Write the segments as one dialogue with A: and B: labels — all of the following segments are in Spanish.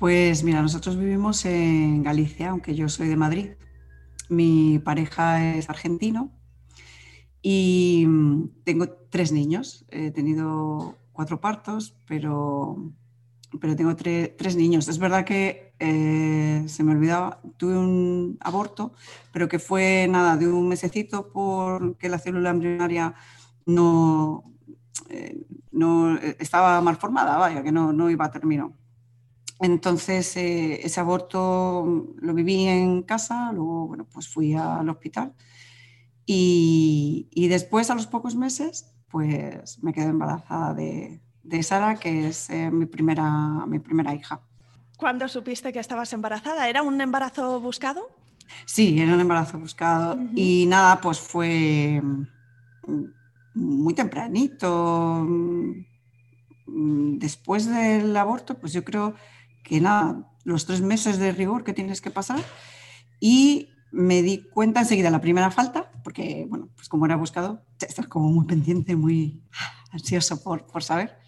A: Pues mira, nosotros vivimos en Galicia, aunque yo soy de Madrid. Mi pareja es argentino y mm, tengo tres niños. He tenido cuatro partos, pero, pero tengo tres niños. Es verdad que eh, se me olvidaba, tuve un aborto, pero que fue nada, de un mesecito porque la célula embrionaria no, eh, no estaba mal formada, vaya, que no, no iba a término. Entonces, eh, ese aborto lo viví en casa, luego, bueno, pues fui al hospital y, y después, a los pocos meses, pues me quedé embarazada de, de Sara, que es eh, mi, primera, mi primera hija.
B: ¿Cuándo supiste que estabas embarazada? ¿Era un embarazo buscado?
A: Sí, era un embarazo buscado. Y nada, pues fue mm, muy tempranito. Mm, después del aborto, pues yo creo que nada, los tres meses de rigor que tienes que pasar y me di cuenta enseguida la primera falta, porque, bueno, pues como era buscado, estás como muy pendiente, muy ansioso por, por saber.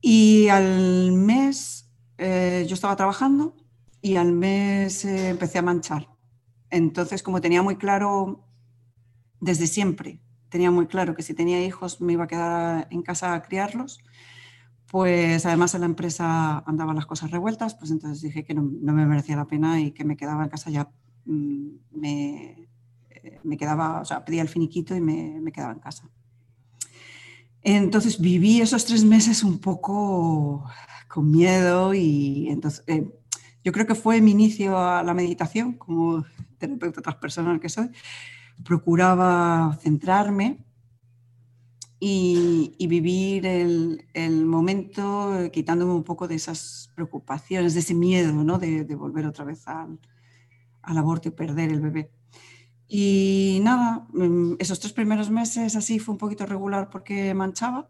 A: Y al mes eh, yo estaba trabajando y al mes eh, empecé a manchar. Entonces, como tenía muy claro desde siempre, tenía muy claro que si tenía hijos me iba a quedar en casa a criarlos, pues además en la empresa andaban las cosas revueltas, pues entonces dije que no, me merecía la pena y que me quedaba en casa ya, mm, me, eh, me, quedaba, o sea, pedía el finiquito y me, me, quedaba en casa. Entonces viví esos tres meses un poco con miedo y entonces eh, yo creo que fue mi inicio a la meditación como terapeuta transpersonal que soy. Procuraba centrarme y, vivir el, momento eh, quitándome un poco de esas preocupaciones, de ese miedo ¿no? de, volver otra vez al, aborto y perder el bebé. Y nada, mm, esos tres primeros meses así fue un poquito regular porque manchaba.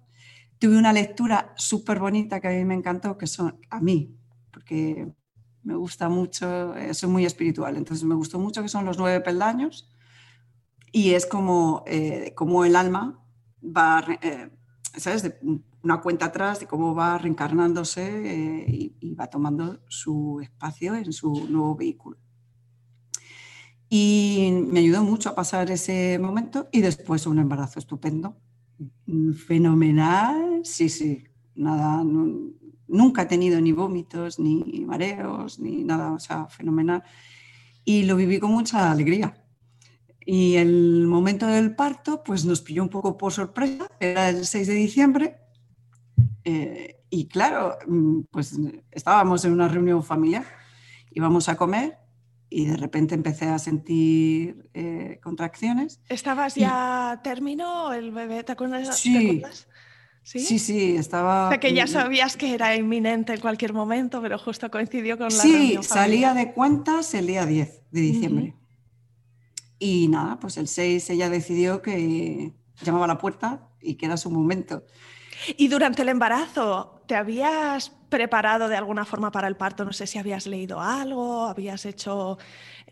A: Tuve una lectura súper bonita que a mí me encantó, que son a mí, porque me gusta mucho, eh, soy muy espiritual, entonces me gustó mucho que son los nueve peldaños y es como, eh, como el alma va, eh, ¿sabes? Una cuenta atrás de cómo va reencarnándose eh, y, va tomando su espacio en su nuevo vehículo. Y me ayudó mucho a pasar ese momento y después un embarazo estupendo, mm, fenomenal, sí, sí, nada, nunca he tenido ni vómitos, ni mareos, ni nada, o sea, fenomenal. Y lo viví con mucha alegría. Y el momento del parto, pues nos pilló un poco por sorpresa, era el 6 de diciembre. Eh, y claro, mm, pues estábamos en una reunión familiar, íbamos a comer y de repente empecé a sentir eh, contracciones.
B: ¿Estabas ya a término el bebé? ¿Te acuerdas?
A: Sí. ¿Sí? sí, sí, estaba...
B: O sea, que ya sabías que era inminente en cualquier momento, pero justo coincidió con la
A: Sí, salía de cuentas el día 10 de diciembre. Y nada, pues el 6 ella decidió que llamaba a la puerta y que era su momento.
B: Y durante el embarazo, ¿te habías preparado de alguna forma para el parto? No sé si habías leído algo, habías hecho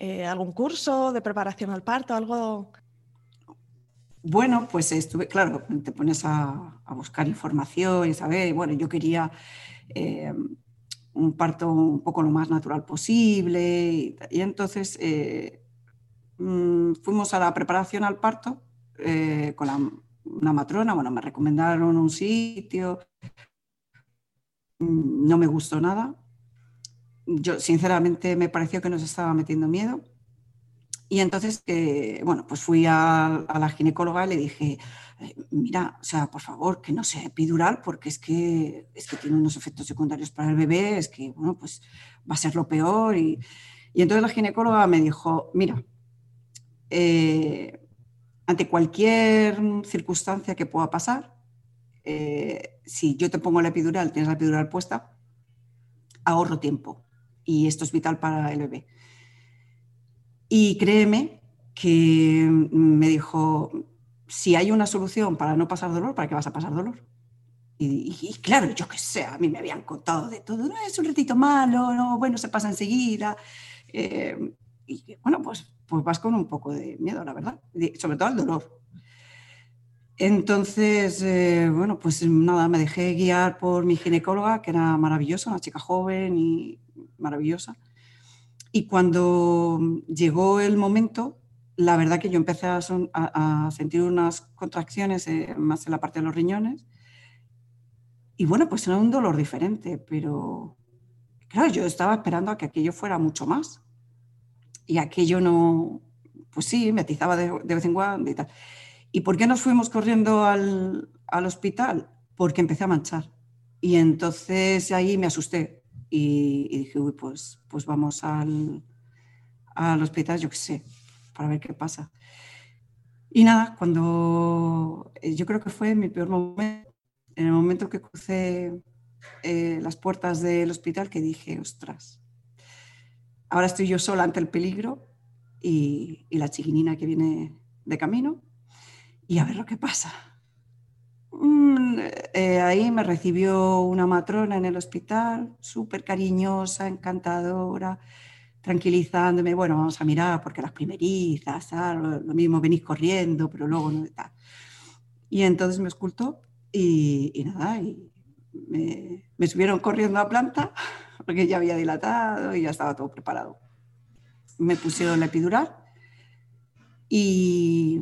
B: eh, algún curso de preparación al parto, algo.
A: Bueno, pues estuve, claro, te pones a, buscar información y saber, bueno, yo quería eh, un parto un poco lo más natural posible y, entonces eh, Mm, fuimos a la preparación al parto eh, con una matrona, bueno, me recomendaron un sitio, mm, no me gustó nada. Yo sinceramente me pareció que nos estaba metiendo miedo. Y entonces, bueno, pues fui a, la ginecóloga y le dije, eh, mira, o sea, por favor, que no sea epidural porque es que, es que tiene unos efectos secundarios para el bebé, es que, bueno, pues va a ser lo peor. Y, y entonces la ginecóloga me dijo, mira, eh, ante cualquier circunstancia que pueda pasar, eh, si yo te pongo la epidural, tienes la epidural puesta, ahorro tiempo y esto es vital para el bebé. Y créeme que me dijo, si hay una solución para no pasar dolor, ¿para qué vas a pasar dolor? Y, claro, yo qué sé, a mí me habían contado de todo, no es un ratito malo, no, bueno, se pasa enseguida. Eh, y bueno, pues pues vas con un poco de miedo, la verdad, sobre todo al dolor. Entonces, eh, bueno, pues nada, me dejé guiar por mi ginecóloga, que era maravillosa, una chica joven y maravillosa. Y cuando llegó el momento, la verdad que yo empecé a, sentir unas contracciones eh, más en la parte de los riñones. Y bueno, pues era un dolor diferente, pero claro, yo estaba esperando a que aquello fuera mucho más. Y aquello no, pues sí, me atizaba de, de vez en cuando y tal. ¿Y por qué nos fuimos corriendo al, hospital? Porque empecé a manchar. Y entonces ahí me asusté y, dije, uy, pues, pues vamos al, al hospital, yo qué sé, para ver qué pasa. Y nada, cuando eh, yo creo que fue mi peor momento, en el momento que crucé eh, las puertas del hospital, que dije, ostras, ahora estoy yo sola ante el peligro y, la chiquinina que viene de camino y a ver lo que pasa. Mm, eh, ahí me recibió una matrona en el hospital, súper cariñosa, encantadora, tranquilizándome. Bueno, vamos a mirar porque las primerizas, lo, mismo venís corriendo, pero luego no está. Y entonces me escultó y, nada, y me, me subieron corriendo a planta porque ya había dilatado y ya estaba todo preparado. Me pusieron la epidural y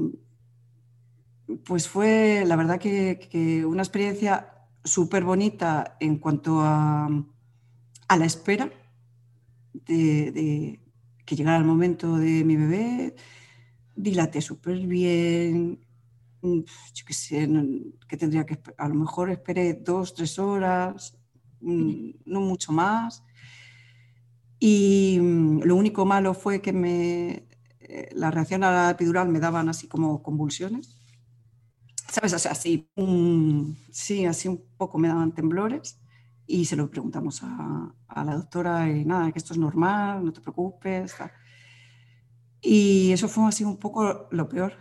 A: pues fue la verdad que, una experiencia súper bonita en cuanto a, la espera de, que llegara el momento de mi bebé. Dilaté súper bien. Yo qué sé, que tendría que a lo mejor esperé dos, tres horas, no mucho más. Y mm, lo único malo fue que me, eh, la reacción a la epidural me daban así como convulsiones ¿sabes? O sea, así, sí, así un poco me daban temblores y se lo preguntamos a, la doctora y nada, que esto es normal, no te preocupes. Y eso fue así un poco lo peor.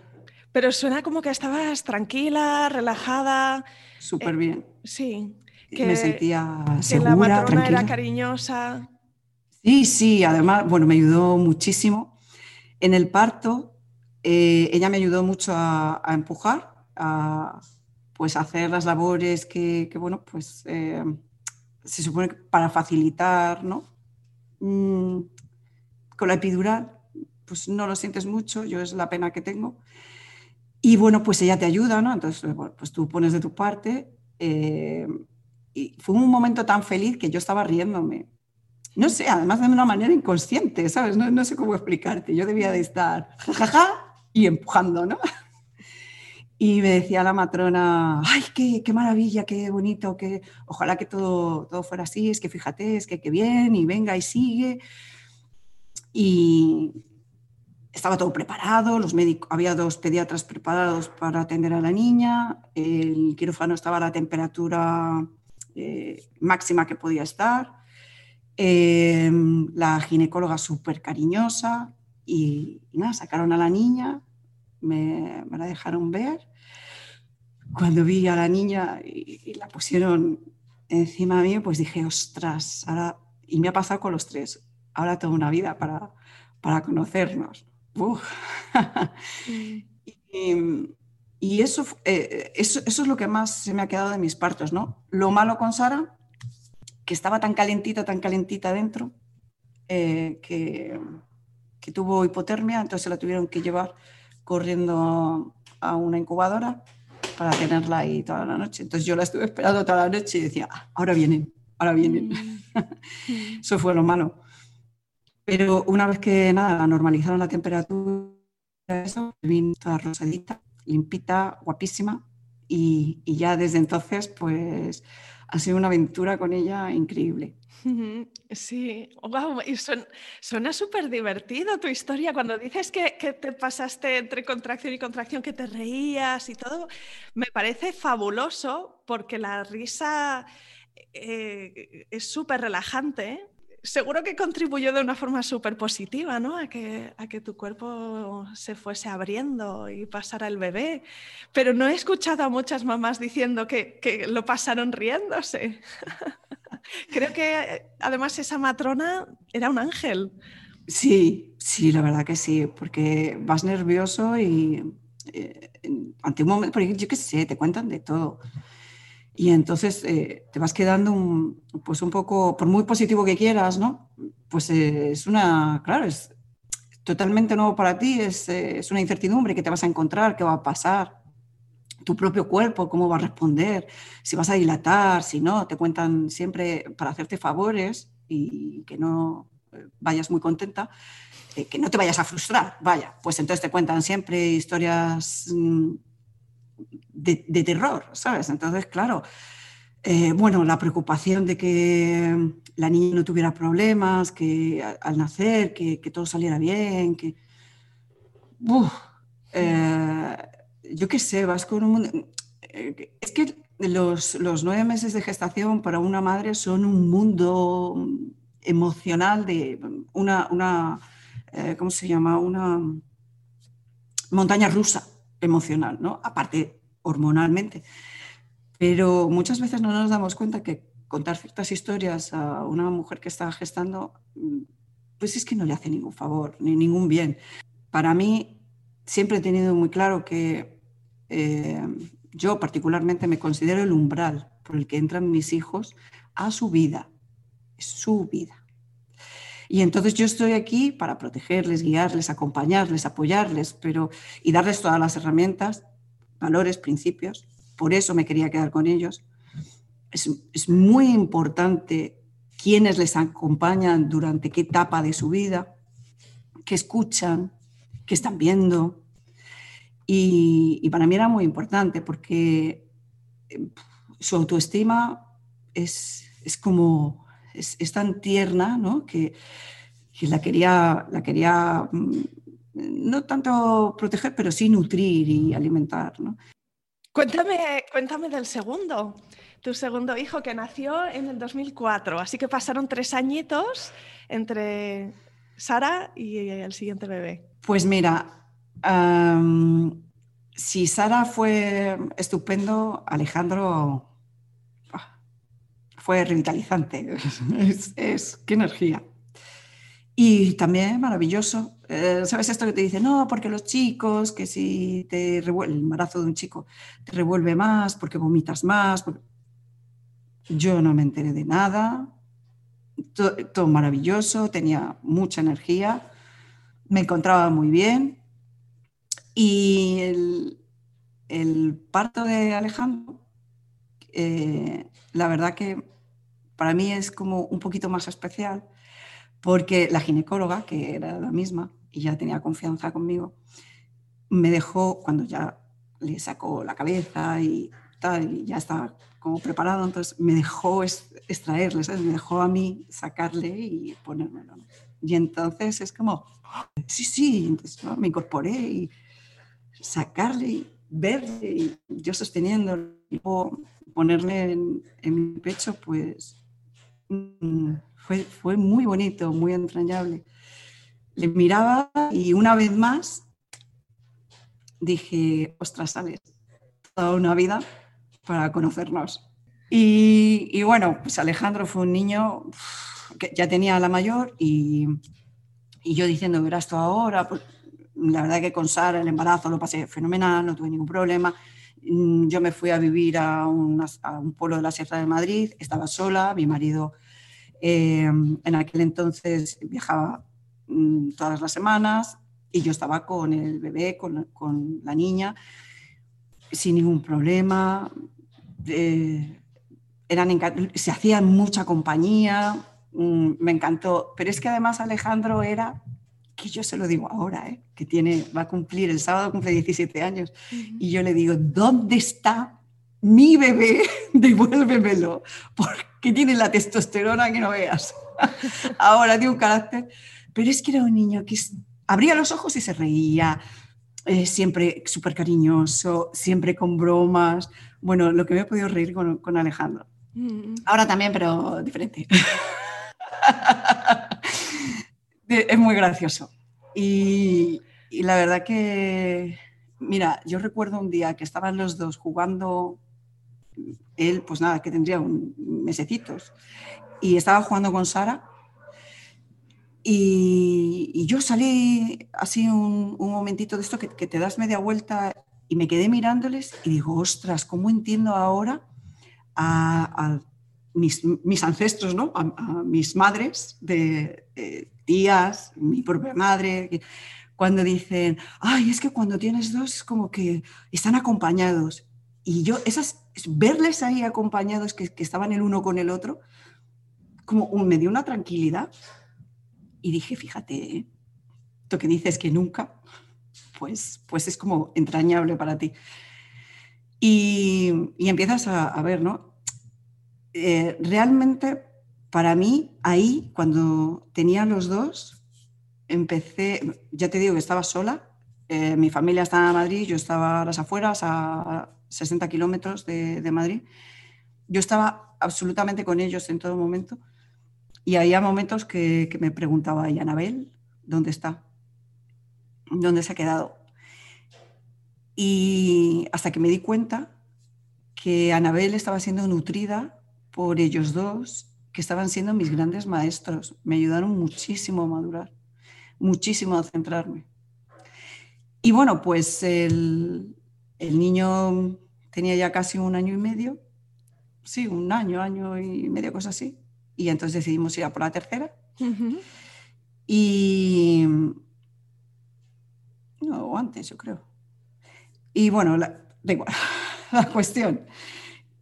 B: Pero suena como que estabas tranquila, relajada.
A: Súper eh, bien.
B: sí.
A: Que, me sentía segura,
B: que la matrona
A: tranquila.
B: era cariñosa.
A: Sí, sí, además, bueno, me ayudó muchísimo. En el parto, eh, ella me ayudó mucho a empujar a pues hacer las labores que, bueno, pues eh, se supone que para facilitar, ¿no? Mm, con la epidural, pues no lo sientes mucho, yo es la pena que tengo. Y bueno, pues ella te ayuda, ¿no? Entonces, pues tú pones de tu parte. Eh, y fue un momento tan feliz que yo estaba riéndome. No sé, además de una manera inconsciente, ¿sabes? No, no sé cómo explicarte. Yo debía de estar jajaja y empujando, ¿no? Y me decía la matrona, ay, qué, qué maravilla, qué bonito, que ojalá que todo, todo fuera así, es que fíjate, es que qué bien, y venga y sigue. Y estaba todo preparado, los médicos, había dos pediatras preparados para atender a la niña, el quirófano estaba a la temperatura eh, máxima que podía estar, em, la ginecóloga súper cariñosa, y, y nada, sacaron a la niña, me, la dejaron ver. Cuando vi a la niña y, la pusieron encima mío, pues dije, ostras, ahora, y me ha pasado con los tres, ahora tengo una vida para, para conocernos. y, eso, eh, eso, eso, es lo que más se me ha quedado de mis partos, ¿no? Lo malo con Sara, que estaba tan calentita, tan calentita dentro, eh, que, que tuvo hipotermia, entonces la tuvieron que llevar corriendo a una incubadora para tenerla ahí toda la noche. Entonces yo la estuve esperando toda la noche y decía, ah, ahora vienen, ahora vienen. Mm. Eso fue lo malo. Pero una vez que nada, normalizaron la temperatura, eso, vino toda rosadita, limpita, guapísima. Y, y ya desde entonces, pues ha sido una aventura con ella increíble.
B: Sí, wow, y suena súper divertido tu historia. Cuando dices que, te pasaste entre contracción y contracción, que te reías y todo, me parece fabuloso porque la risa eh, es súper relajante seguro que contribuyó de una forma súper positiva, ¿no? A que, a que tu cuerpo se fuese abriendo y pasara el bebé. Pero no he escuchado a muchas mamás diciendo que, que lo pasaron riéndose. Creo que además esa matrona era un ángel.
A: Sí, sí, la verdad que sí, porque vas nervioso y, eh, ante un momento, porque yo qué sé, te cuentan de todo. Y entonces eh, te vas quedando un, pues un poco, por muy positivo que quieras, ¿no? Pues eh, es una, claro, es totalmente nuevo para ti, es, es, una incertidumbre que te vas a encontrar, qué va a pasar, tu propio cuerpo, cómo va a responder, si vas a dilatar, si no, te cuentan siempre para hacerte favores y que no vayas muy contenta, que no te vayas a frustrar, vaya, pues entonces te cuentan siempre historias mm, de, terror, ¿sabes? Entonces, claro, eh, bueno, la preocupación de que la niña no tuviera problemas, que al nacer, que, todo saliera bien, que... Eh, yo qué sé, vas con un mundo... Eh, es que los, los, nueve meses de gestación para una madre son un mundo emocional de una, una ¿cómo se llama? Una montaña rusa emocional, ¿no? Aparte hormonalmente. Pero muchas veces no nos damos cuenta que contar ciertas historias a una mujer que está gestando, pues es que no le hace ningún favor, ni ningún bien. Para mí, siempre he tenido muy claro que eh, yo particularmente me considero el umbral por el que entran mis hijos a su vida, su vida. Y entonces yo estoy aquí para protegerles, guiarles, acompañarles, apoyarles, pero y darles todas las herramientas, valores, principios. Por eso me quería quedar con ellos. Es, es muy importante quiénes les acompañan durante qué etapa de su vida, qué escuchan, qué están viendo. Y, y para mí era muy importante porque eh, su autoestima es, es como es, tan tierna ¿no? que, la, quería, la quería mm, no tanto proteger, pero sí nutrir y alimentar. ¿no?
B: Cuéntame, cuéntame del segundo, tu segundo hijo que nació en el 2004, así que pasaron tres añitos entre Sara y el siguiente bebé.
A: Pues mira, si Sara fue estupendo, Alejandro fue revitalizante. es, qué energía. Y también maravilloso. Eh, ¿Sabes esto que te dice? No, porque los chicos, que si te revuelve, el embarazo de un chico te revuelve más, porque vomitas más. Yo no me enteré de nada. Todo, maravilloso, tenía mucha energía, me encontraba muy bien. Y el, parto de Alejandro, eh, la verdad que para mí es como un poquito más especial porque la ginecóloga, que era la misma y ya tenía confianza conmigo, me dejó, cuando ya le sacó la cabeza y tal, y ya estaba como preparado, entonces me dejó extraerle, ¿sabes? me dejó a mí sacarle y ponérmelo. Y entonces es como, sí, sí, entonces me incorporé y sacarle y verle y yo sosteniendo y ponerle en, en mi pecho, pues Mm, fue, muy bonito, muy entrañable. Le miraba y una vez más dije, ostras, sales toda una vida para conocernos. Y, bueno, pues Alejandro fue un niño que ya tenía la mayor y, yo diciendo, verás esto ahora, pues, la verdad que con Sara el embarazo lo pasé fenomenal, no tuve ningún problema. Mm, yo me fui a vivir a, un pueblo de la Sierra de Madrid, estaba sola, mi marido eh, en aquel entonces viajaba mm, todas las semanas y yo estaba con el bebé, con, la niña, sin ningún problema. Eh, eran se hacían mucha compañía, mm, me encantó. Pero es que además Alejandro era que yo se lo digo ahora, ¿eh? que tiene, va a cumplir, el sábado cumple 17 años, y yo le digo, ¿dónde está mi bebé? Devuélvemelo, porque tiene la testosterona que no veas. ahora tiene un carácter, pero es que era un niño que abría los ojos y se reía, eh, siempre súper cariñoso, siempre con bromas. Bueno, lo que me he podido reír con, con Alejandro. Mm. Ahora también, pero diferente. es muy gracioso. Y, la verdad que, mira, yo recuerdo un día que estaban los dos jugando, él, pues nada, que tendría un mesecitos, y estaba jugando con Sara Y, yo salí así un, momentito de esto que, te das media vuelta y me quedé mirándoles y digo, ostras, ¿cómo entiendo ahora a, mis, ancestros, ¿no? a, mis madres, de, tías, mi propia madre, cuando dicen, ay, es que cuando tienes dos como que están acompañados. Y yo, esas, verles ahí acompañados, que, que estaban el uno con el otro, como me dio una tranquilidad y dije, fíjate, ¿eh? lo que dices que nunca, pues, pues es como entrañable para ti. Y, y empiezas a, ver, ¿no? Eh, realmente, para mí, ahí, cuando tenía los dos, empecé, ya te digo que estaba sola, eh, mi familia estaba en Madrid, yo estaba a las afueras, a 60 kilómetros de, de Madrid. Yo estaba absolutamente con ellos en todo momento y había momentos que, me preguntaba, ¿y Anabel? ¿Dónde está? ¿Dónde se ha quedado? Y hasta que me di cuenta que Anabel estaba siendo nutrida por ellos dos, que estaban siendo mis grandes maestros. Me ayudaron muchísimo a madurar, muchísimo a centrarme. Y bueno, pues el, el niño tenía ya casi un año y medio, sí, un año, año y medio, cosa así. Y entonces decidimos ir a por la tercera. Y. No, antes, yo creo. Y bueno, la, da igual, la cuestión.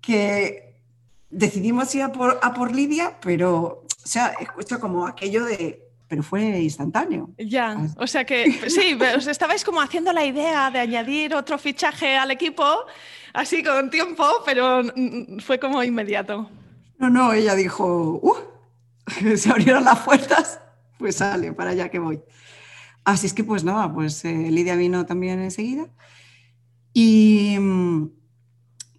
A: Que decidimos ir a por, a por Lidia, pero, o sea, escucho como aquello de. Pero fue instantáneo.
B: Ya, o sea que sí, os estabais como haciendo la idea de añadir otro fichaje al equipo, así con tiempo, pero fue como inmediato.
A: No, no, ella dijo, uh, se abrieron las puertas, pues sale, para allá que voy. Así es que pues nada, pues eh, Lidia vino también enseguida. Y,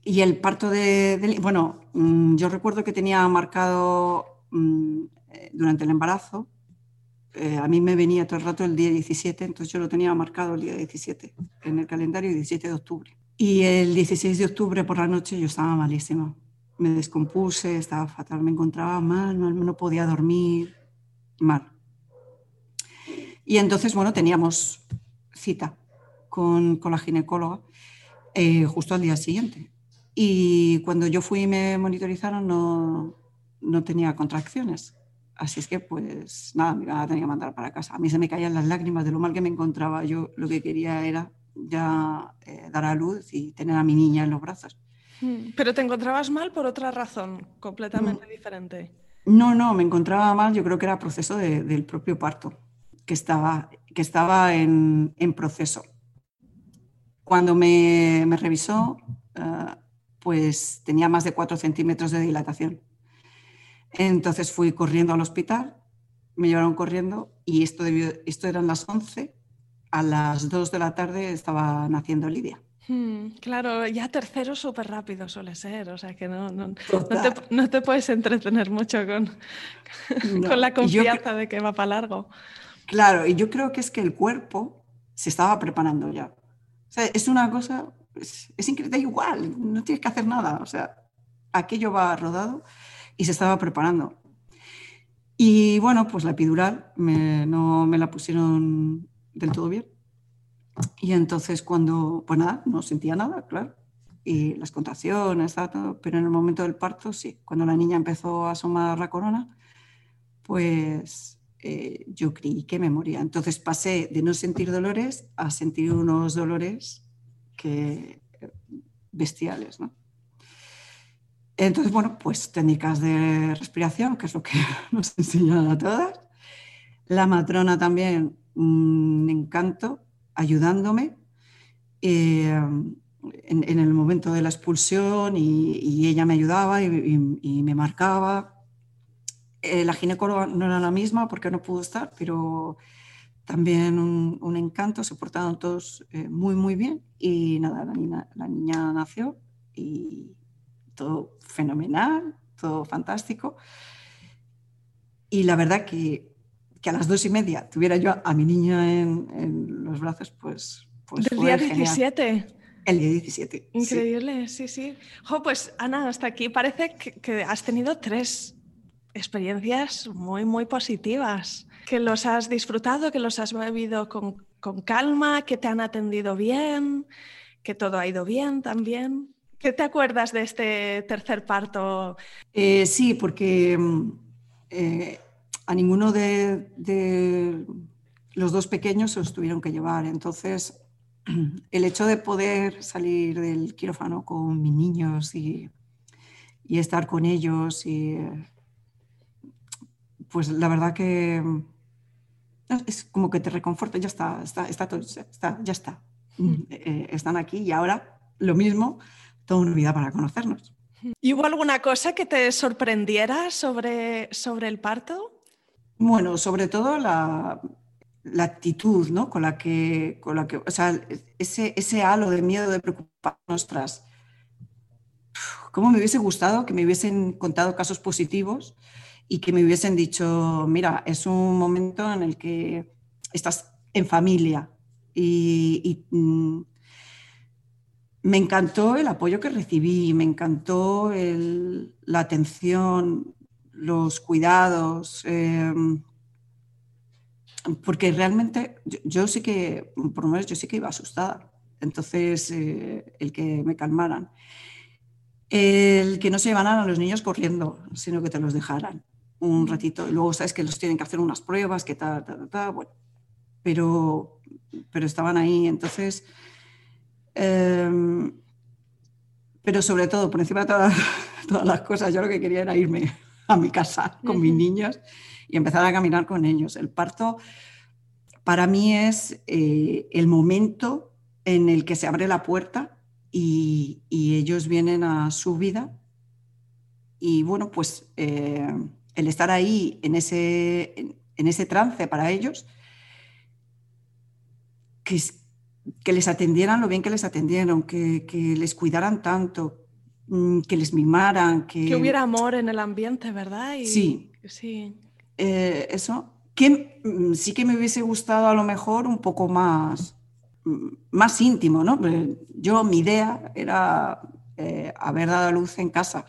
A: y el parto de, bueno, mm, yo recuerdo que tenía marcado mm, eh, durante el embarazo, eh, a mí me venía todo el rato el día 17, entonces yo lo tenía marcado el día 17 en el calendario, 17 de octubre. Y el 16 de octubre por la noche yo estaba malísima me descompuse, estaba fatal, me encontraba mal, no podía dormir, mal. Y entonces, bueno, teníamos cita con, con la ginecóloga eh, justo al día siguiente. Y cuando yo fui y me monitorizaron, no, no tenía contracciones. Así es que, pues nada, me iba a tener que mandar para casa. A mí se me caían las lágrimas de lo mal que me encontraba. Yo lo que quería era ya eh, dar a luz y tener a mi niña en los brazos.
B: Mm, pero te encontrabas mal por otra razón, completamente diferente.
A: No, no, me encontraba mal, yo creo que era proceso del propio parto, que estaba, que estaba en, proceso. Cuando me, revisó, eh, pues tenía más de 4 centímetros de dilatación. Entonces fui corriendo al hospital, me llevaron corriendo y esto, debió, esto eran las 11. A las 2 de la tarde estaba naciendo Lidia.
B: Hmm, claro, ya tercero súper rápido suele ser, o sea que no, no, no, te, puedes entretener mucho con, con la confianza de que va para largo.
A: Claro, y yo creo que es que el cuerpo se estaba preparando ya. O sea, es una cosa, es, es increíble, igual, no tienes que hacer nada, o sea, aquello va rodado y se estaba preparando. Y bueno, pues la epidural no me la pusieron del todo bien y entonces cuando, pues nada, no sentía nada, claro. Y las contracciones, todo, pero en el momento del parto, sí. Cuando la niña empezó a asomar la corona, pues eh, yo creí que me moría. Entonces pasé de no sentir dolores a sentir unos dolores que bestiales, ¿no? Entonces, bueno, pues técnicas de respiración, que es lo que nos enseñan a todas. La matrona también, un encanto, ayudándome eh, en, el momento de la expulsión y, ella me ayudaba y, me marcaba. Eh, la ginecóloga no era la misma porque no pudo estar, pero también un, encanto, se portaron todos eh, muy, muy bien y nada, la niña, la niña nació y todo fenomenal, todo fantástico. Y la verdad que que a las dos y media tuviera yo a mi niña en, los brazos, pues... pues
B: ¿Del día 17?
A: El día 17.
B: Increíble, sí, sí. pues Ana, hasta aquí parece que, has tenido tres experiencias muy, muy positivas. Que los has disfrutado, que los has vivido con, calma, que te han atendido bien, que todo ha ido bien también. ¿Qué te acuerdas de este tercer parto?
A: Eh, sí, porque mm, eh, a ninguno de, los dos pequeños se los tuvieron que llevar. Entonces, el hecho de poder salir del quirófano con mis niños y, y estar con ellos y pues la verdad que es como que te reconforta, ya está, está, está, todo, está ya está. Mm, eh, están aquí y ahora lo mismo, toda una vida para conocernos.
B: ¿Y hubo alguna cosa que te sorprendiera sobre, sobre el parto?
A: Bueno, sobre todo la, la actitud ¿no? con la que, con la que o sea, ese, ese halo de miedo, de preocuparnos tras. ¿Cómo me hubiese gustado que me hubiesen contado casos positivos y que me hubiesen dicho, mira, es un momento en el que estás en familia y, mm, me encantó el apoyo que recibí, me encantó la atención, los cuidados, em, porque realmente yo, sí que, por lo menos yo sí que iba asustada, entonces eh, el que me calmaran. El que no se llevaran a los niños corriendo, sino que te los dejaran un ratito. Y luego sabes que los tienen que hacer unas pruebas, que tal, tal, tal, bueno. Pero, pero estaban ahí. Entonces, em, pero sobre todo, por encima de todas, todas, las cosas, yo lo que quería era irme a mi casa con mis niños y empezar a caminar con ellos. El parto para mí es eh, el momento en el que se abre la puerta y, y ellos vienen a su vida. Y bueno, pues eh, el estar ahí en ese, en ese trance para ellos, que, que, les atendieran lo bien que les atendieron, que, les cuidaran tanto, mm, que les mimaran. Que,
B: que hubiera amor en el ambiente, ¿verdad?
A: sí.
B: sí.
A: Eh, eso, que mm, sí que me hubiese gustado a lo mejor un poco más, mm, más íntimo, ¿no? Yo, mi idea era eh, haber dado a luz en casa,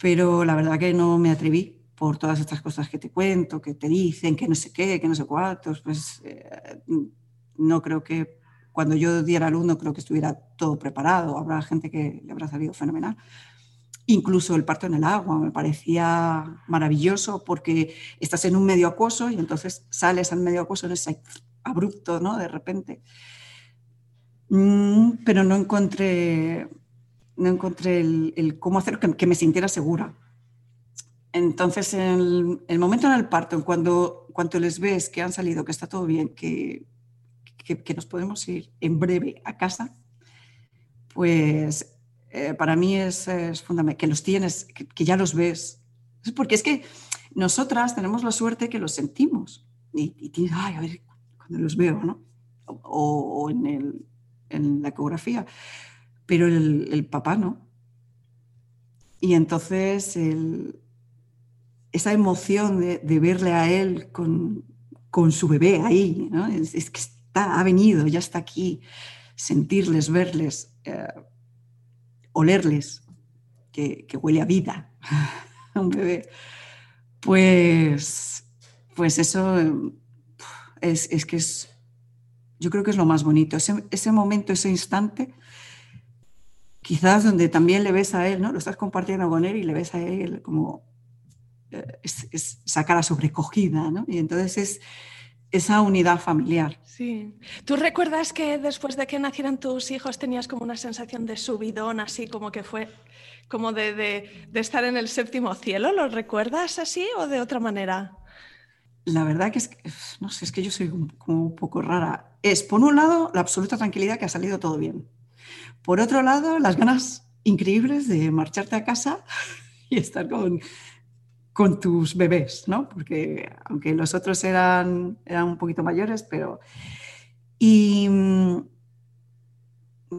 A: pero la verdad que no me atreví por todas estas cosas que te cuento, que te dicen, que no sé qué, que no sé cuántos, pues eh, no creo que cuando yo diera luz no creo que estuviera todo preparado, habrá gente que le habrá salido fenomenal. Incluso el parto en el agua me parecía maravilloso porque estás en un medio acuoso y entonces sales al medio acuoso en ese abrupto, ¿no? De repente. Mm, pero no encontré, no encontré el, cómo hacer que me sintiera segura entonces, en el, momento en el parto, cuando, cuando les ves que han salido, que está todo bien, que, que, nos podemos ir en breve a casa, pues eh, para mí es, fundamental que los tienes, que, ya los ves. Es porque es que nosotras tenemos la suerte que los sentimos y, tienes, ay, a ver, cuando los veo, ¿no? O, en, la ecografía, pero el, papá no. Y entonces esa emoción de, verle a él con, su bebé ahí, ¿no? es, que ha venido, ya está aquí, sentirles, verles, eh, olerles, que, huele a vida, un bebé, pues, pues eso es, que es, yo creo que es lo más bonito, ese, ese momento, ese instante quizás donde también le ves a él, ¿no? Lo estás compartiendo con él y le ves a él como es, esa cara sobrecogida, ¿no? Y entonces es esa unidad familiar.
B: Sí. ¿Tú recuerdas que después de que nacieran tus hijos tenías como una sensación de subidón, así como que fue como de, de, estar en el séptimo cielo? ¿Lo recuerdas así o de otra manera?
A: La verdad que es, no sé, es que yo soy como un poco rara. Es, por un lado, la absoluta tranquilidad que ha salido todo bien. Por otro lado, las ganas increíbles de marcharte a casa y estar con, con tus bebés, ¿no? Porque aunque los otros eran, eran un poquito mayores, pero... Y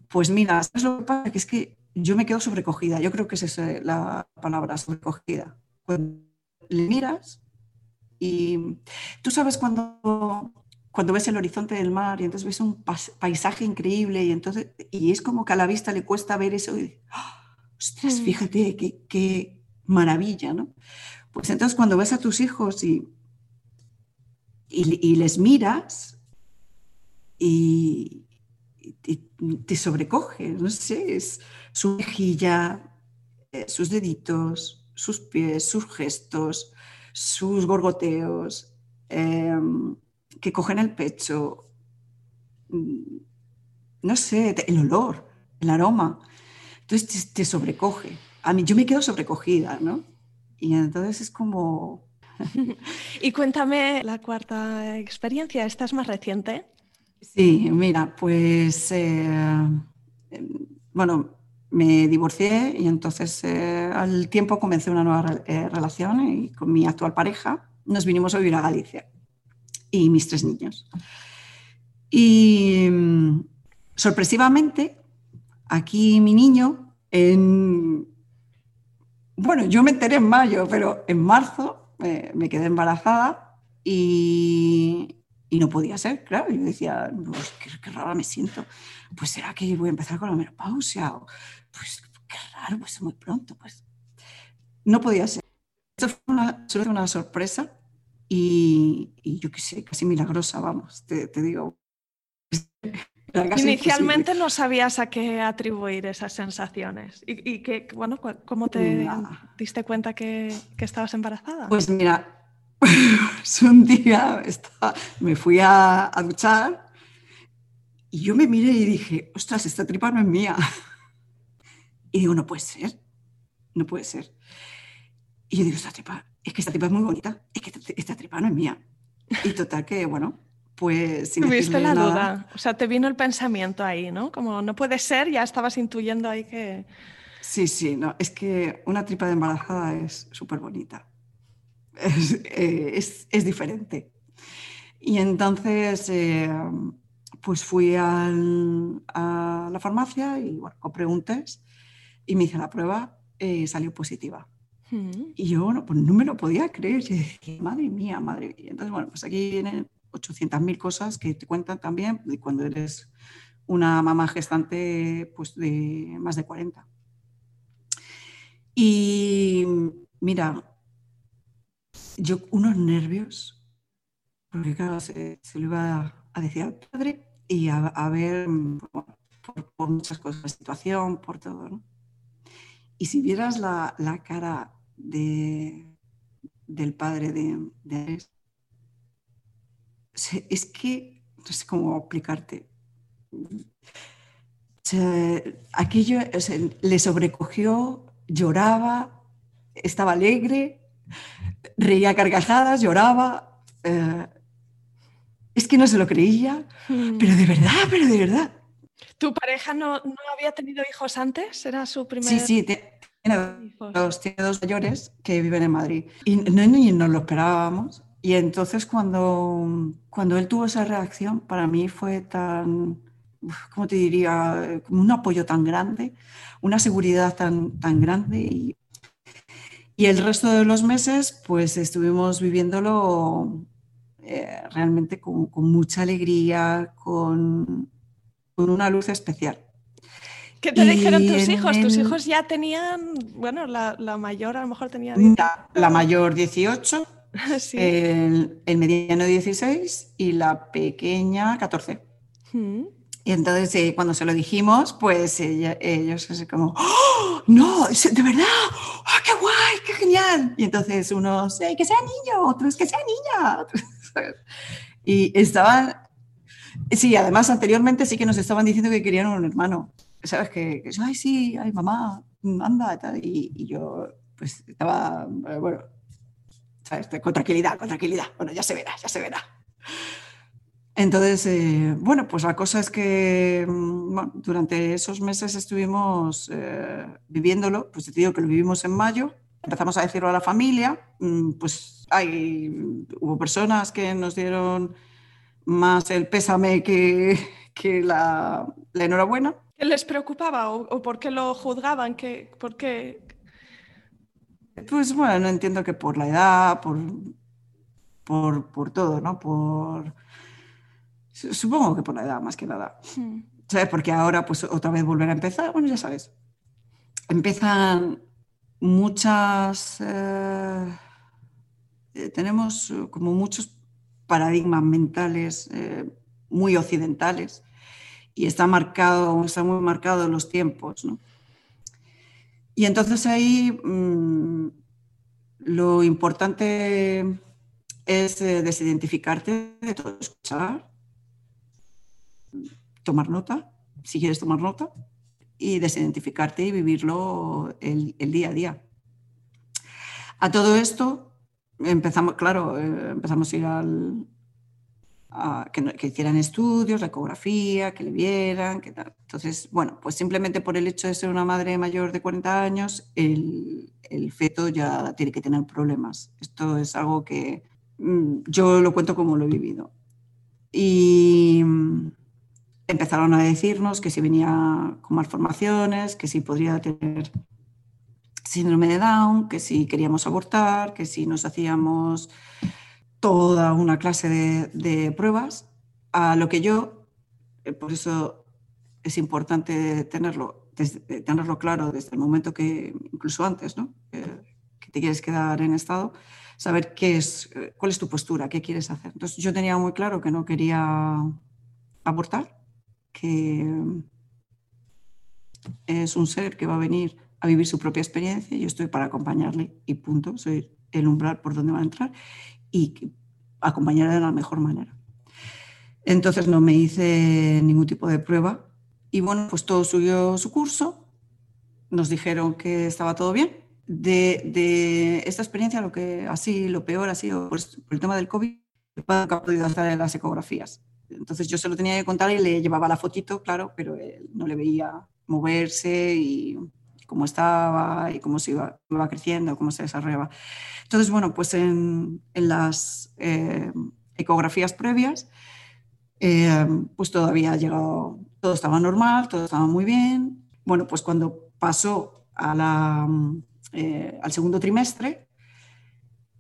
A: pues mira, es lo que pasa? Que es que yo me quedo sobrecogida, yo creo que es esa la palabra, sobrecogida. Cuando le miras y tú sabes cuando, cuando ves el horizonte del mar y entonces ves un paisaje increíble y entonces y es como que a la vista le cuesta ver eso y ¡ah! ostras, mm. fíjate qué, qué maravilla, ¿no? Pues entonces cuando ves a tus hijos y, y, les miras y, te sobrecoge, no sé, es su mejilla, eh, sus deditos, sus pies, sus gestos, sus gorgoteos, em, que cogen el pecho, mm, no sé, el olor, el aroma. Entonces te, sobrecoge. A mí yo me quedo sobrecogida, ¿no? Y entonces es como...
B: y cuéntame la cuarta experiencia, ¿esta es más reciente?
A: Sí, mira, pues, eh, em, bueno, me divorcié y entonces eh, al tiempo comencé una nueva eh, relación y con mi actual pareja nos vinimos a vivir a Galicia y mis tres niños. Y mm, sorpresivamente, aquí mi niño, en, bueno, yo me enteré en mayo, pero en marzo me quedé embarazada y, y no podía ser, claro. Yo decía, pues, qué, rara me siento. Pues será que voy a empezar con la menopausia. pues qué raro, pues muy pronto. Pues no podía ser. Esto fue una, una sorpresa y, y, yo qué sé, casi milagrosa, vamos, te, te digo.
B: Inicialmente no sabías a qué atribuir esas sensaciones. ¿Y, y que, bueno, cómo te diste cuenta que, que estabas embarazada?
A: Pues mira, un día me fui a, duchar y yo me miré y dije, ostras, esta tripa no es mía. Y digo, no puede ser, no puede ser. Y yo digo, esta tripa, es que esta tripa es muy bonita, es que esta, tripa no es mía. Y total que, bueno, pues...
B: Tuviste la duda, o sea, te vino el pensamiento ahí, ¿no? Como no puede ser, ya estabas intuyendo ahí que...
A: Sí, sí, no, es que una tripa de embarazada es súper bonita. Eh, es, diferente. Y entonces, eh, pues fui a la farmacia y bueno, compré un test y me hice la prueba y salió positiva. Mm. Y yo, bueno, pues no me lo podía creer. Yo decía, madre mía, madre mía. Entonces, bueno, pues aquí vienen 800.000 cosas que te cuentan también de cuando eres una mamá gestante pues de más de 40. Y mira, yo unos nervios, porque claro, se, lo iba a decir al padre y a, ver por, muchas cosas, la situación, por todo. Y si vieras la, cara de, del padre de, de es que no sé cómo explicarte. aquello le sobrecogió, lloraba, estaba alegre, reía carcajadas, lloraba. Eh, es que no se lo creía, hmm. pero de verdad, pero de verdad.
B: ¿Tu pareja no, no, había tenido hijos antes? ¿Era su primer
A: Sí, sí, tiene dos, tiene dos mayores que viven en Madrid. Y no, no, nos lo esperábamos. Y entonces cuando, cuando él tuvo esa reacción, para mí fue tan, ¿cómo te diría? Como un apoyo tan grande, una seguridad tan, tan grande. Y y el resto de los meses, pues estuvimos viviéndolo eh, realmente con, mucha alegría, con, una luz especial.
B: ¿Qué te dijeron tus hijos? Tus hijos ya tenían, bueno, la, mayor a lo mejor tenía...
A: La, mayor 18, el, mediano 16 y la pequeña 14. Y entonces eh, cuando se lo dijimos, pues ellos así como, ¡Oh, no, de verdad, ¡Oh, qué guay, qué genial. Y entonces unos, que sea niño, otros, que sea niña. y estaban, sí, además anteriormente sí que nos estaban diciendo que querían un hermano. ¿Sabes? Que, que ay, sí, ay, mamá, anda, y, y yo pues estaba, eh, bueno, Con tranquilidad, con tranquilidad. Bueno, ya se verá, ya se verá. Entonces, eh, bueno, pues la cosa es que mm, durante esos meses estuvimos eh, viviéndolo, pues te digo que lo vivimos en mayo, empezamos a decirlo a la familia, mm, pues hay, hubo personas que nos dieron más el pésame que, que la, enhorabuena.
B: ¿Qué les preocupaba o, por qué lo juzgaban? ¿Por qué?
A: Pues bueno, no entiendo que por la edad, por, por, por todo, ¿no? Por Supongo que por la edad, más que nada. Hmm. ¿Sabes? Porque ahora, pues otra vez volver a empezar, bueno, ya sabes. Empiezan muchas. Eh, tenemos como muchos paradigmas mentales eh, muy occidentales y está marcado, está muy marcado los tiempos. Y entonces ahí mm, lo importante es eh, desidentificarte de todo, escuchar, tomar nota, si quieres tomar nota, y desidentificarte y vivirlo el, día a día. A todo esto empezamos, claro, eh, empezamos a ir al, que, hicieran estudios, la ecografía, que le vieran, que tal. Entonces, bueno, pues simplemente por el hecho de ser una madre mayor de 40 años, el, el feto ya tiene que tener problemas. Esto es algo que mm, yo lo cuento como lo he vivido. Y mm, empezaron a decirnos que si venía con malformaciones, que si podría tener síndrome de Down, que si queríamos abortar, que si nos hacíamos toda una clase de, pruebas, a lo que yo, eh, por eso es importante tenerlo, tenerlo claro desde el momento que, incluso antes, ¿no? que te quieres quedar en estado, saber qué es, eh, cuál es tu postura, qué quieres hacer. Entonces yo tenía muy claro que no quería abortar, que es un ser que va a venir a vivir su propia experiencia, yo estoy para acompañarle y punto, soy el umbral por donde va a entrar y acompañarle de la mejor manera. Entonces no me hice ningún tipo de prueba y bueno, pues todo subió su curso, nos dijeron que estaba todo bien. De, esta experiencia lo que así, lo peor ha sido por, el tema del COVID, que ha podido en las ecografías. Entonces yo se lo tenía que contar y le llevaba la fotito, claro, pero él no le veía moverse y cómo estaba y cómo se iba, creciendo, cómo se desarrollaba. Entonces, bueno, pues en, las eh, ecografías previas, eh, pues todo había llegado, todo estaba normal, todo estaba muy bien. Bueno, pues cuando pasó eh, al segundo trimestre,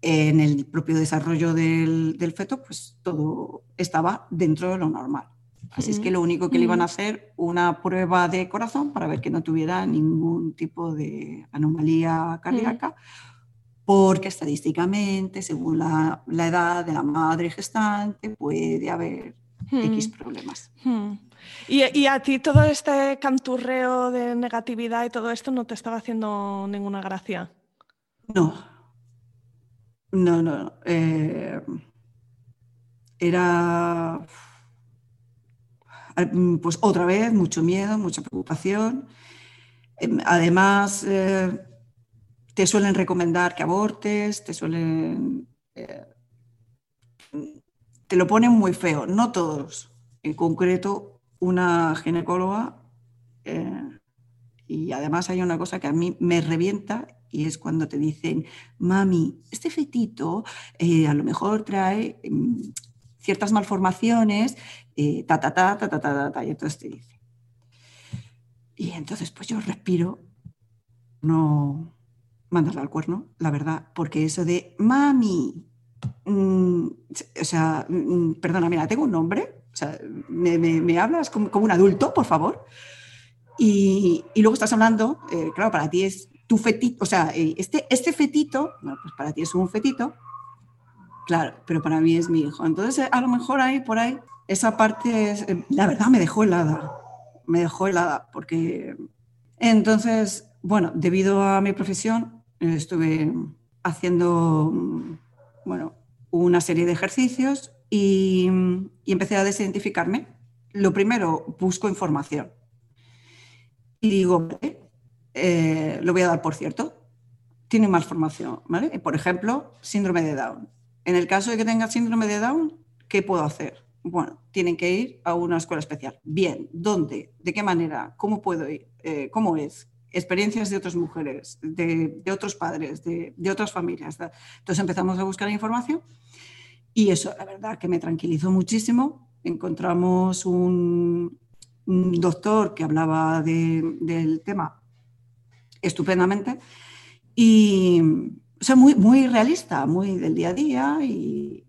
A: en el propio desarrollo del, del, feto, pues todo estaba dentro de lo normal. Así es que lo único que le iban a hacer una prueba de corazón para ver que no tuviera ningún tipo de anomalía cardíaca, porque estadísticamente, según la, la, edad de la madre gestante, puede haber X problemas.
B: ¿Y, ¿Y, a ti todo este canturreo de negatividad y todo esto no te estaba haciendo ninguna gracia?
A: No. No, no. Eh, era Mm, pues otra vez mucho miedo, mucha preocupación. Em, además, eh, te suelen recomendar que abortes, te suelen... Eh, te lo ponen muy feo, no todos. En concreto, una ginecóloga, eh, y además hay una cosa que a mí me revienta y es cuando te dicen, mami, este fetito a lo mejor trae em, ciertas malformaciones ta, ta, ta, ta, ta, ta, ta, y entonces te dice. Y entonces, pues yo respiro, no mandarle al cuerno, la verdad, porque eso de mami, mm, o sea, mm, perdona, mira, tengo un nombre, o sea, me, hablas como, un adulto, por favor, y, y luego estás hablando, eh, claro, para ti es tu fetito, o sea, eh, este, este fetito, bueno, pues para ti es un fetito, claro, pero para mí es mi hijo. Entonces, a lo mejor ahí, por ahí, esa parte, eh, la verdad, me dejó helada, me dejó helada, porque entonces, bueno, debido a mi profesión, estuve haciendo, bueno, una serie de ejercicios y, empecé a desidentificarme. Lo primero, busco información. Y digo, eh, lo voy a dar por cierto, tiene malformación, ¿vale? Por ejemplo, síndrome de Down. En el caso de que tenga síndrome de Down, ¿qué puedo hacer? bueno, tienen que ir a una escuela especial. Bien, ¿dónde? ¿De qué manera? ¿Cómo puedo ir? Eh, ¿Cómo es? Experiencias de otras mujeres, de, otros padres, de, otras familias. Entonces empezamos a buscar información y eso, la verdad, que me tranquilizó muchísimo. Encontramos un, doctor que hablaba del tema estupendamente y, o sea, muy, muy realista, muy del día a día y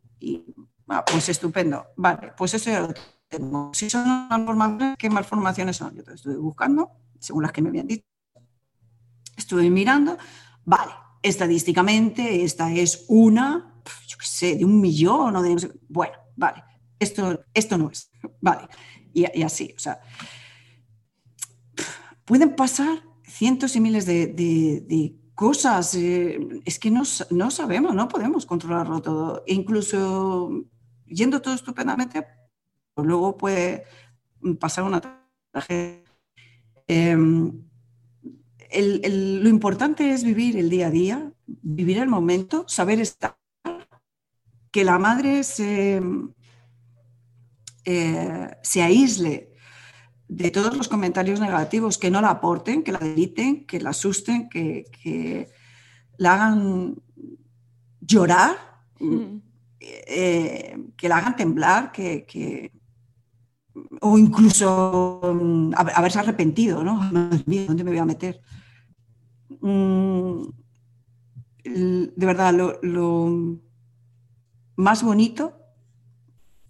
A: Ah, pues estupendo. Vale, pues eso ya lo tengo. Si son malformaciones, ¿qué malformaciones son? Yo estuve buscando, según las que me habían dicho. Estuve mirando. Vale, estadísticamente esta es una, yo qué sé, de un millón o de... Bueno, vale, esto, esto no es, vale, y, así, o sea, pueden pasar cientos y miles de, cosas, eh, es que no, no, sabemos, no podemos controlarlo todo, incluso yendo todo estupendamente, pues luego puede pasar una tragedia. Em, lo importante es vivir el día a día, vivir el momento, saber estar, que la madre se, eh, se aísle de todos los comentarios negativos, que no la aporten, que la deliten, que la asusten, que, la hagan llorar, mm. eh, que la hagan temblar, que, o incluso mm, haberse arrepentido, ¿no? ¿dónde me voy a meter? Mm, de verdad, lo, más bonito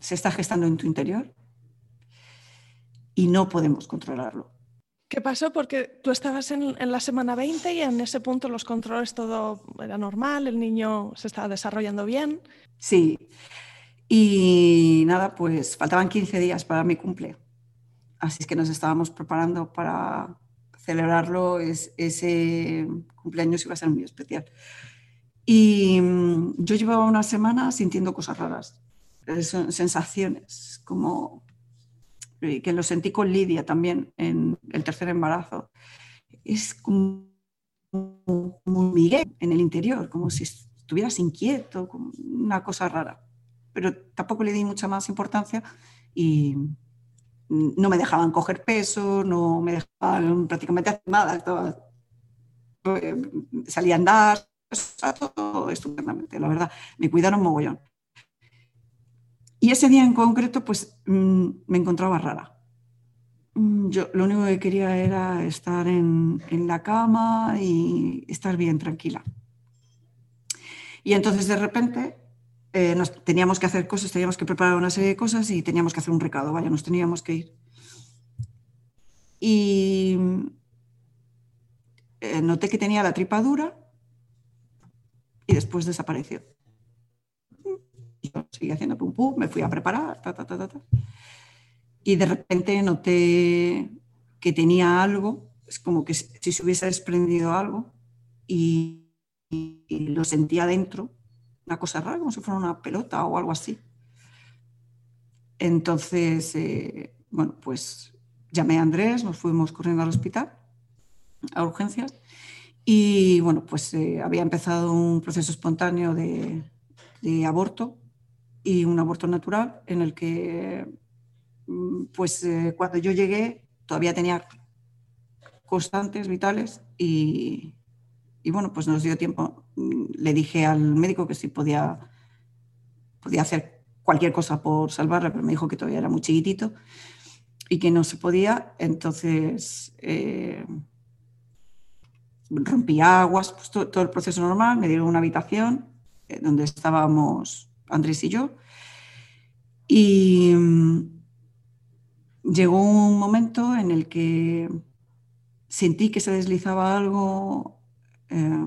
A: se está gestando en tu interior y no podemos controlarlo.
B: ¿Qué pasó? Porque tú estabas en, la semana 20 y en ese punto los controles todo era normal, el niño se estaba desarrollando bien.
A: Sí, y nada, pues faltaban 15 días para mi cumple. Así es que nos estábamos preparando para celebrarlo. Es, ese cumpleaños iba a ser muy especial. Y mm, yo llevaba una semana sintiendo cosas raras, sensaciones, como que lo sentí con Lidia también en el tercer embarazo. Es como, un Miguel en el interior, como si estuvieras inquieto, como una cosa rara. Pero tampoco le di mucha más importancia y no me dejaban coger peso, no me dejaban prácticamente hacer nada. Eh, salía a andar, todo estupendamente, la verdad. Me cuidaron mogollón. Y ese día en concreto, pues mm, me encontraba rara. Mm, yo lo único que quería era estar en, la cama y estar bien tranquila. Y entonces de repente eh, nos, teníamos que hacer cosas, teníamos que preparar una serie de cosas y teníamos que hacer un recado, vaya, nos teníamos que ir. Y eh, noté que tenía la tripa dura y después desapareció. Seguí haciendo pum pum, me fui a preparar, ta, ta, ta, ta, y de repente noté que tenía algo, es como que si se hubiese desprendido algo y, lo sentía dentro, una cosa rara, como si fuera una pelota o algo así. Entonces, eh, bueno, pues llamé a Andrés, nos fuimos corriendo al hospital, a urgencias, y bueno, pues eh, había empezado un proceso espontáneo de, aborto y un aborto natural en el que, mm, pues eh, cuando yo llegué, todavía tenía constantes vitales y, y, bueno, pues nos dio tiempo. Mm, le dije al médico que si podía, podía hacer cualquier cosa por salvarla, pero me dijo que todavía era muy chiquitito y que no se podía. Entonces... Eh, rompí aguas, pues todo, el proceso normal, me dieron una habitación eh, donde estábamos Andrés y yo. Y mm, llegó un momento en el que sentí que se deslizaba algo eh,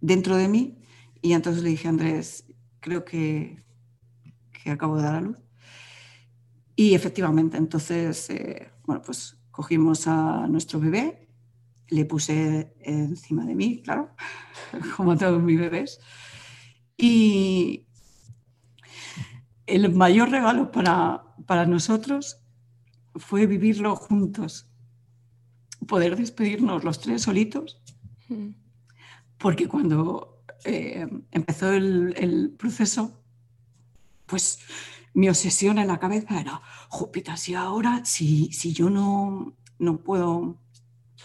A: dentro de mí y entonces le dije a Andrés, creo que, que acabo de dar a luz. Y efectivamente, entonces, eh, bueno, pues cogimos a nuestro bebé le puse encima de mí, claro, como todos mis bebés. Y el mayor regalo para, para nosotros fue vivirlo juntos, poder despedirnos los tres solitos, hmm. porque cuando eh, empezó el, el, proceso, pues mi obsesión en la cabeza era, Júpiter, si ahora, si, si yo no, no puedo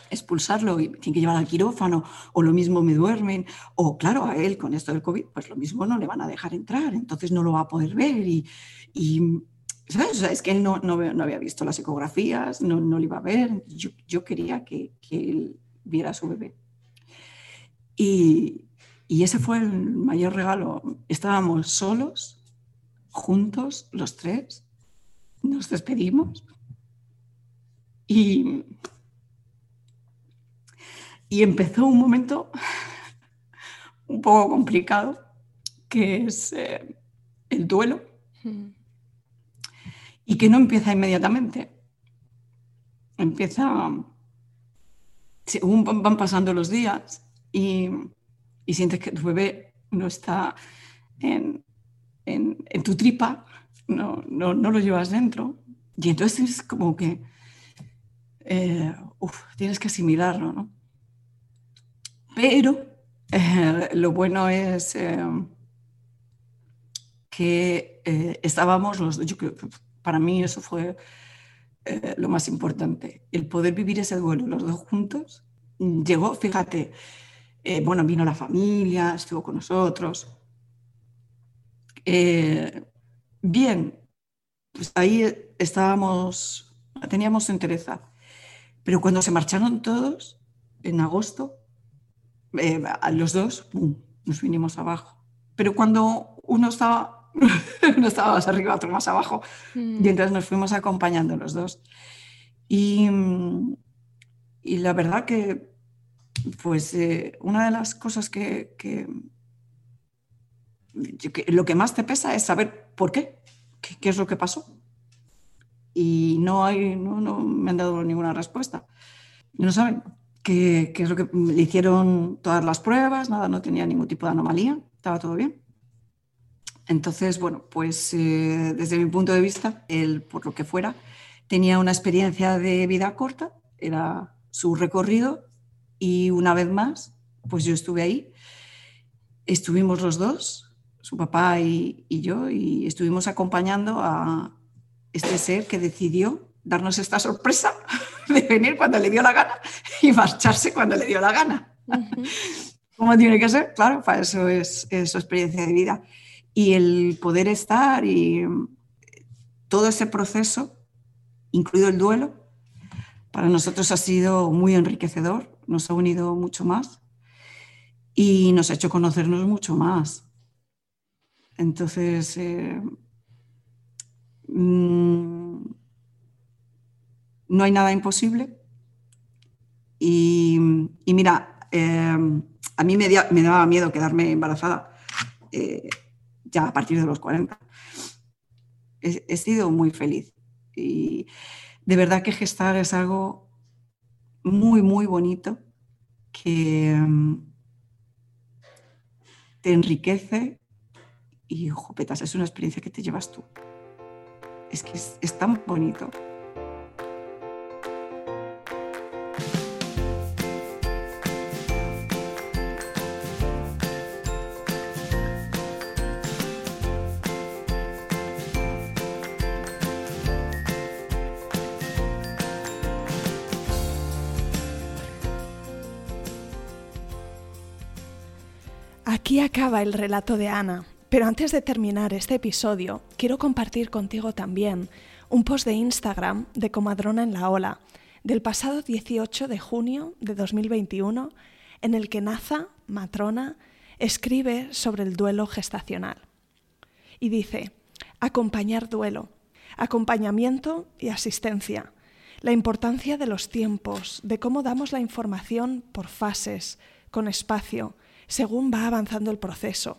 A: expulsarlo y tiene que llevar al quirófano, o lo mismo me duermen, o claro, a él con esto del COVID, pues lo mismo no le van a dejar entrar, entonces no lo va a poder ver y, ¿sabes? es que él no, no, había visto las ecografías, no, no le iba a ver, yo, yo quería que, que, él viera a su bebé. Y, y ese fue el mayor regalo. Estábamos solos, juntos, los tres, nos despedimos y y empezó un momento un poco complicado, que es eh, el duelo. Hmm. Y que no empieza inmediatamente. Empieza, según van pasando los días y, sientes que tu bebé no está en, tu tripa, no, no, lo llevas dentro. Y entonces es como que eh, tienes que asimilarlo, ¿no? Pero eh, lo bueno es eh, que estábamos los yo para mí eso fue lo más importante, el poder vivir ese duelo los dos juntos. Llegó, fíjate, bueno, vino la familia, estuvo con nosotros. bien, pues ahí estábamos, teníamos entereza. Pero cuando se marcharon todos, en agosto, eh, los dos, nos vinimos abajo. Pero cuando uno estaba, uno estaba más arriba, otro más abajo, y entonces nos fuimos acompañando los dos. Y, y la verdad que, pues, eh, una de las cosas que, que, lo que más te pesa es saber por qué, qué, es lo que pasó. Y no, hay, no, no me han dado ninguna respuesta. No saben qué, es lo que le hicieron todas las pruebas, nada, no tenía ningún tipo de anomalía, estaba todo bien. Entonces, bueno, pues eh, desde mi punto de vista, él, por lo que fuera, tenía una experiencia de vida corta, era su recorrido y una vez más, pues yo estuve ahí, estuvimos los dos, su papá y yo, y estuvimos acompañando a este ser que decidió darnos esta sorpresa de venir cuando le dio la gana y marcharse cuando le dio la gana. ¿Cómo tiene que ser? Claro, para eso es, su experiencia de vida. Y el poder estar y todo ese proceso, incluido el duelo, para nosotros ha sido muy enriquecedor, nos ha unido mucho más y nos ha hecho conocernos mucho más. Entonces, eh, mm, no hay nada imposible. Y, mira, em, a mí me, daba miedo quedarme embarazada eh, ya a partir de los 40. He, sido muy feliz. Y de verdad que gestar es algo muy, muy bonito que em, te enriquece y, jopetas, es una experiencia que te llevas tú. Es que es tan bonito.
B: Acaba el relato de Ana, pero antes de terminar este episodio, quiero compartir contigo también un post de Instagram de Comadrona en la Ola, del pasado 18 de junio de 2021, en el que Naza, matrona, escribe sobre el duelo gestacional. Y dice, acompañar duelo, acompañamiento y asistencia, la importancia de los tiempos, de cómo damos la información por fases, con espacio, según va avanzando el proceso.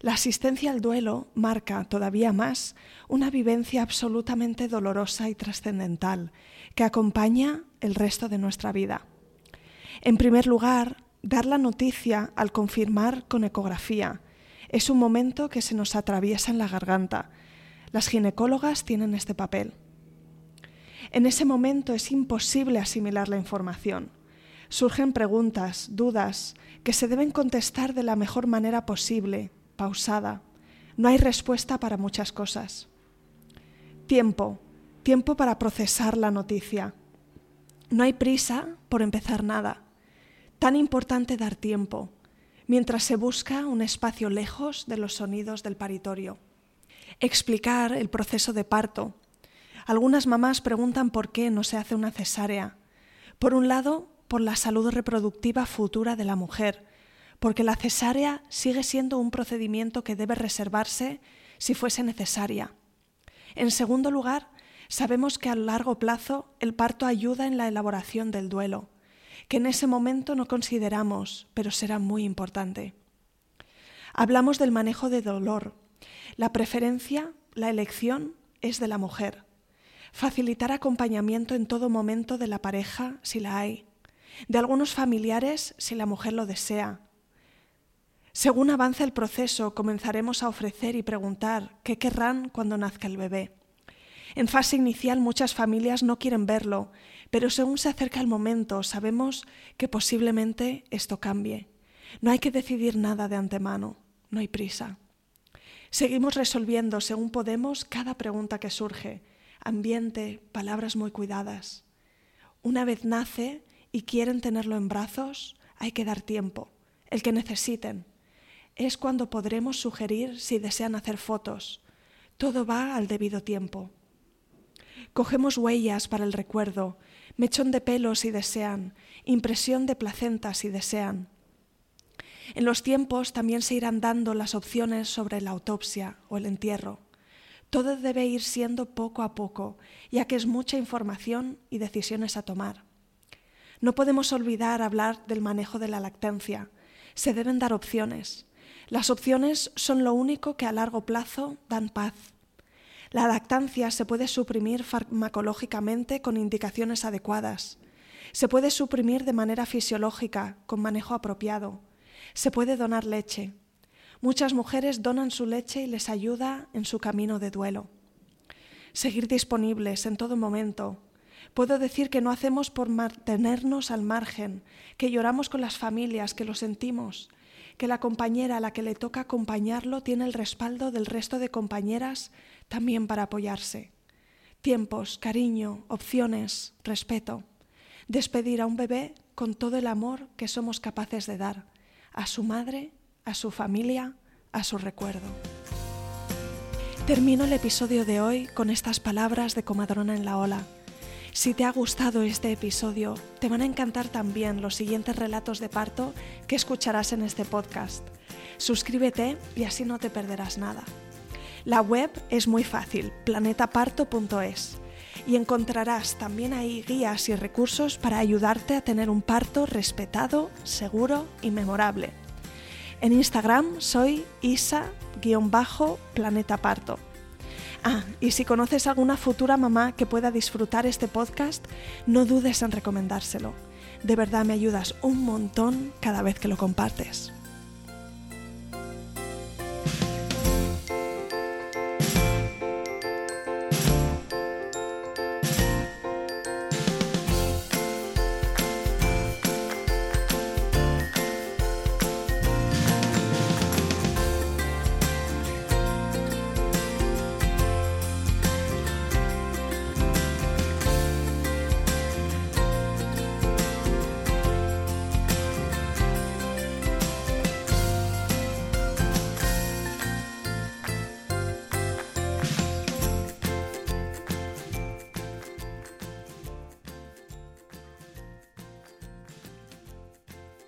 B: La asistencia al duelo marca todavía más una vivencia absolutamente dolorosa y trascendental que acompaña el resto de nuestra vida. En primer lugar, dar la noticia al confirmar con ecografía es un momento que se nos atraviesa en la garganta. Las ginecólogas tienen este papel. En ese momento es imposible asimilar la información. Surgen preguntas, dudas, que se deben contestar de la mejor manera posible, pausada. No hay respuesta para muchas cosas. Tiempo, tiempo para procesar la noticia. No hay prisa por empezar nada. Tan importante dar tiempo, mientras se busca un espacio lejos de los sonidos del paritorio. Explicar el proceso de parto. Algunas mamás preguntan por qué no se hace una cesárea. Por un lado, por la salud reproductiva futura de la mujer, porque la cesárea sigue siendo un procedimiento que debe reservarse si fuese necesaria. En segundo lugar, sabemos que a largo plazo el parto ayuda en la elaboración del duelo, que en ese momento no consideramos, pero será muy importante. Hablamos del manejo de dolor La preferencia, la elección es de la mujer. Facilitar acompañamiento en todo momento de la pareja si la hay. De algunos familiares si la mujer lo desea. Según avance el proceso, comenzaremos a ofrecer y preguntar qué querrán cuando nazca el bebé. En fase inicial muchas familias no quieren verlo, pero según se acerca el momento sabemos que posiblemente esto cambie. No hay que decidir nada de antemano, no hay prisa. Seguimos resolviendo según podemos cada pregunta que surge, ambiente, palabras muy cuidadas. Una vez nace y quieren tenerlo en brazos, hay que dar tiempo, el que necesiten. Es cuando podremos sugerir si desean hacer fotos. Todo va al debido tiempo. Cogemos huellas para el recuerdo, mechón de pelo si desean, impresión de placenta si desean. En los tiempos también se irán dando las opciones sobre la autopsia o el entierro. Todo debe ir siendo poco a poco, ya que es mucha información y decisiones a tomar. No podemos olvidar hablar del manejo de la lactancia. Se deben dar opciones. Las opciones son lo único que a largo plazo dan paz. La lactancia se puede suprimir farmacológicamente con indicaciones adecuadas. Se puede suprimir de manera fisiológica, con manejo apropiado. Se puede donar leche. Muchas mujeres donan su leche y les ayuda en su camino de duelo. Seguir disponibles en todo momento. Puedo decir que no hacemos por mantenernos al margen, que lloramos con las familias, que lo sentimos, que la compañera a la que le toca acompañarlo tiene el respaldo del resto de compañeras también para apoyarse. Tiempos, cariño, opciones, respeto. Despedir a un bebé con todo el amor que somos capaces de dar a su madre, a su familia, a su recuerdo. Termino el episodio de hoy con estas palabras de Comadrona en la Ola. Si te ha gustado este episodio, te van a encantar también los siguientes relatos de parto que escucharás en este podcast. Suscríbete y así no te perderás nada. La web es muy fácil, planetaparto.es, y encontrarás también ahí guías y recursos para ayudarte a tener un parto respetado, seguro y memorable. En Instagram soy isa-planetaparto. Ah, y si conoces alguna futura mamá que pueda disfrutar este podcast, no dudes en recomendárselo. De verdad me ayudas un montón cada vez que lo compartes.